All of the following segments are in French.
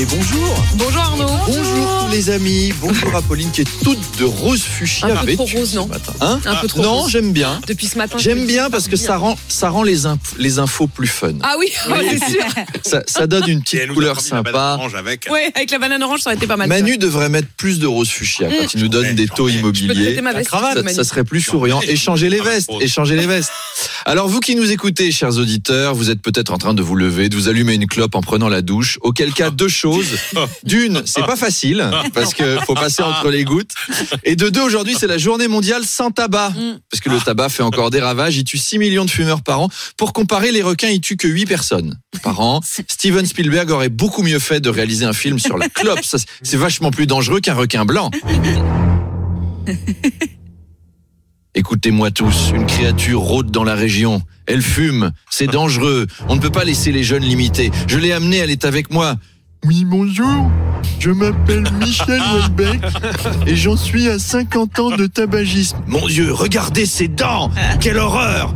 Et bonjour Bonjour Arnaud. Bonjour tous les amis Bonjour Apolline qui est toute de rose fuchsia Un peu trop rose, non. Hein Un peu trop Non, rose. j'aime bien. Depuis ce matin. J'aime bien parce que ça rend, ça rend les, inf- les infos plus fun. Ah oui, c'est sûr. Ça, ça donne une Et petite couleur sympa. orange avec. Ouais, avec la banane orange, ça aurait été pas mal. Manu devrait mettre plus de rose fuchsia quand il nous donne des taux immobiliers. prêter ma veste, Ça, serait plus souriant. Échangez les Ah, vestes, échangez les vestes. Alors vous qui nous écoutez, chers auditeurs, vous êtes peut-être en train de vous lever, de vous allumer une clope en prenant la douche. Auquel cas, deux choses. D'une, c'est pas facile parce que faut passer entre les gouttes. Et de deux, aujourd'hui, c'est la journée mondiale sans tabac. Mm. Parce que le tabac fait encore des ravages. Il tue 6 millions de fumeurs par an. Pour comparer, les requins, ils tuent que 8 personnes par an. Steven Spielberg aurait beaucoup mieux fait de réaliser un film sur la clope. C'est vachement plus dangereux qu'un requin blanc. Écoutez-moi tous, une créature rôde dans la région. Elle fume, c'est dangereux. On ne peut pas laisser les jeunes limiter. Je l'ai amenée, elle est avec moi. Oui, bonjour. Je m'appelle Michel Houellebecq et j'en suis à 50 ans de tabagisme. Mon Dieu, regardez ses dents Quelle horreur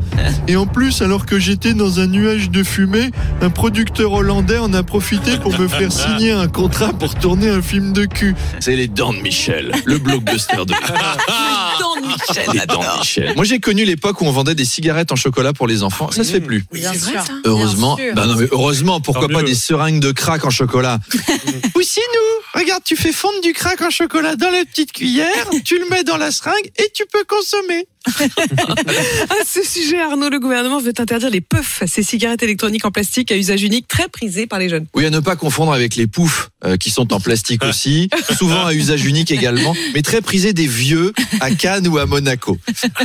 Et en plus, alors que j'étais dans un nuage de fumée, un producteur hollandais en a profité pour me faire signer un contrat pour tourner un film de cul. C'est les dents de Michel, le blockbuster de Michel. les dents de Michel. Moi, j'ai connu l'époque où on vendait des cigarettes en chocolat pour les enfants. Ça se fait plus. Oui, c'est vrai ça. Heureusement. Bien sûr. Bah non, mais heureusement, pourquoi Tant pas mieux. des seringues de crack en chocolat? Aussi nous Regarde, tu fais fondre du crack en chocolat dans la petite cuillère, tu le mets dans la seringue et tu peux consommer. À ce sujet, Arnaud, le gouvernement veut interdire les puffs, ces cigarettes électroniques en plastique à usage unique très prisées par les jeunes. Oui, à ne pas confondre avec les poufs euh, qui sont en plastique aussi, souvent à usage unique également, mais très prisés des vieux à Cannes ou à Monaco.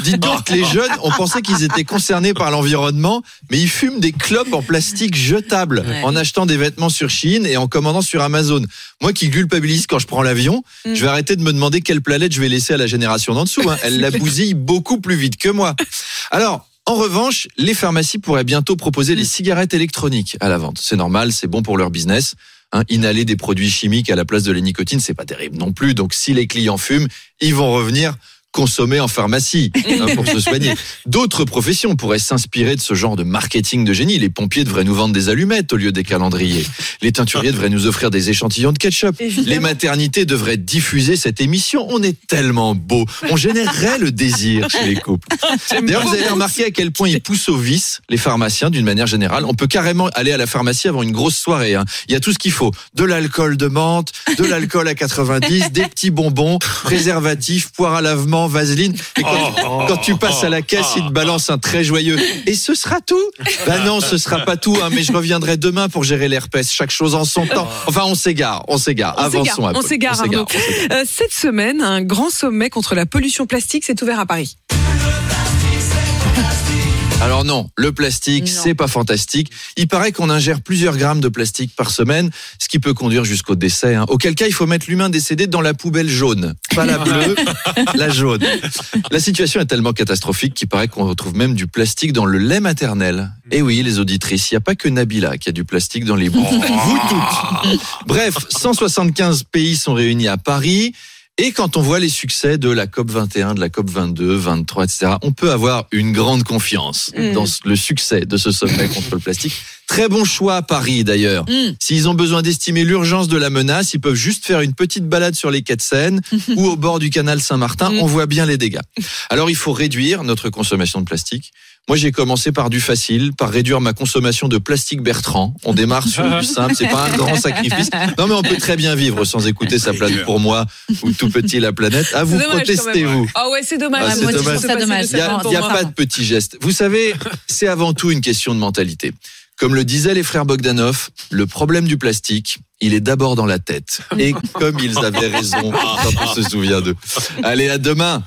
Dites donc que les jeunes, on pensait qu'ils étaient concernés par l'environnement, mais ils fument des clopes en plastique jetables en achetant des vêtements sur Chine et en commandant sur Amazon. Moi qui culpabilise quand je prends l'avion, Mm. je vais arrêter de me demander quelle planète je vais laisser à la génération d'en dessous. hein. Elle la bousille beaucoup plus vite que moi. Alors, en revanche, les pharmacies pourraient bientôt proposer les cigarettes électroniques à la vente. C'est normal, c'est bon pour leur business. Hein, inhaler des produits chimiques à la place de la nicotine, c'est pas terrible non plus. Donc, si les clients fument, ils vont revenir consommer en pharmacie hein, pour se soigner. D'autres professions pourraient s'inspirer de ce genre de marketing de génie. Les pompiers devraient nous vendre des allumettes au lieu des calendriers. Les teinturiers devraient nous offrir des échantillons de ketchup. Évidemment. Les maternités devraient diffuser cette émission. On est tellement beau. On générerait le désir chez les couples. D'ailleurs, vous avez remarqué à quel point ils poussent au vice, les pharmaciens, d'une manière générale. On peut carrément aller à la pharmacie avant une grosse soirée. hein. Il y a tout ce qu'il faut. De l'alcool de menthe, de l'alcool à 90, des petits bonbons, préservatifs, poire à lavement, vaseline. Et quand, quand tu passes à la caisse, ils te balancent un très joyeux. Et ce sera tout Ben non, ce sera pas tout. hein, mais je reviendrai demain pour gérer l'herpès. Chaque chose en son temps. Enfin, on s'égare, on s'égare. On s'égare, Avançons un on peu. on s'égare. Euh, cette semaine, un grand sommet contre la pollution plastique s'est ouvert à Paris. Alors non, le plastique, c'est pas fantastique. Il paraît qu'on ingère plusieurs grammes de plastique par semaine, ce qui peut conduire jusqu'au décès. hein. Auquel cas, il faut mettre l'humain décédé dans la poubelle jaune, pas la bleue, la jaune. La situation est tellement catastrophique qu'il paraît qu'on retrouve même du plastique dans le lait maternel. Et oui, les auditrices, il n'y a pas que Nabila qui a du plastique dans les bouts. Vous toutes. Bref, 175 pays sont réunis à Paris. Et quand on voit les succès de la COP 21, de la COP 22, 23, etc., on peut avoir une grande confiance Mm. dans le succès de ce sommet contre le plastique. Très bon choix à Paris d'ailleurs. Mm. S'ils ont besoin d'estimer l'urgence de la menace, ils peuvent juste faire une petite balade sur les quais de Seine ou au bord du canal Saint-Martin. Mm. On voit bien les dégâts. Alors il faut réduire notre consommation de plastique. Moi, j'ai commencé par du facile, par réduire ma consommation de plastique Bertrand. On démarre sur du simple, c'est pas un grand sacrifice. Non, mais on peut très bien vivre sans écouter sa planète pour moi ou tout petit la planète. À vous protestez, vous. Ah ouais, c'est dommage. Ah, Moi, dommage. ça dommage. Il n'y a, il y a pas de petits gestes. Vous savez, c'est avant tout une question de mentalité. Comme le disaient les frères Bogdanov, le problème du plastique, il est d'abord dans la tête. Et comme ils avaient raison, on se souvient d'eux. Allez, à demain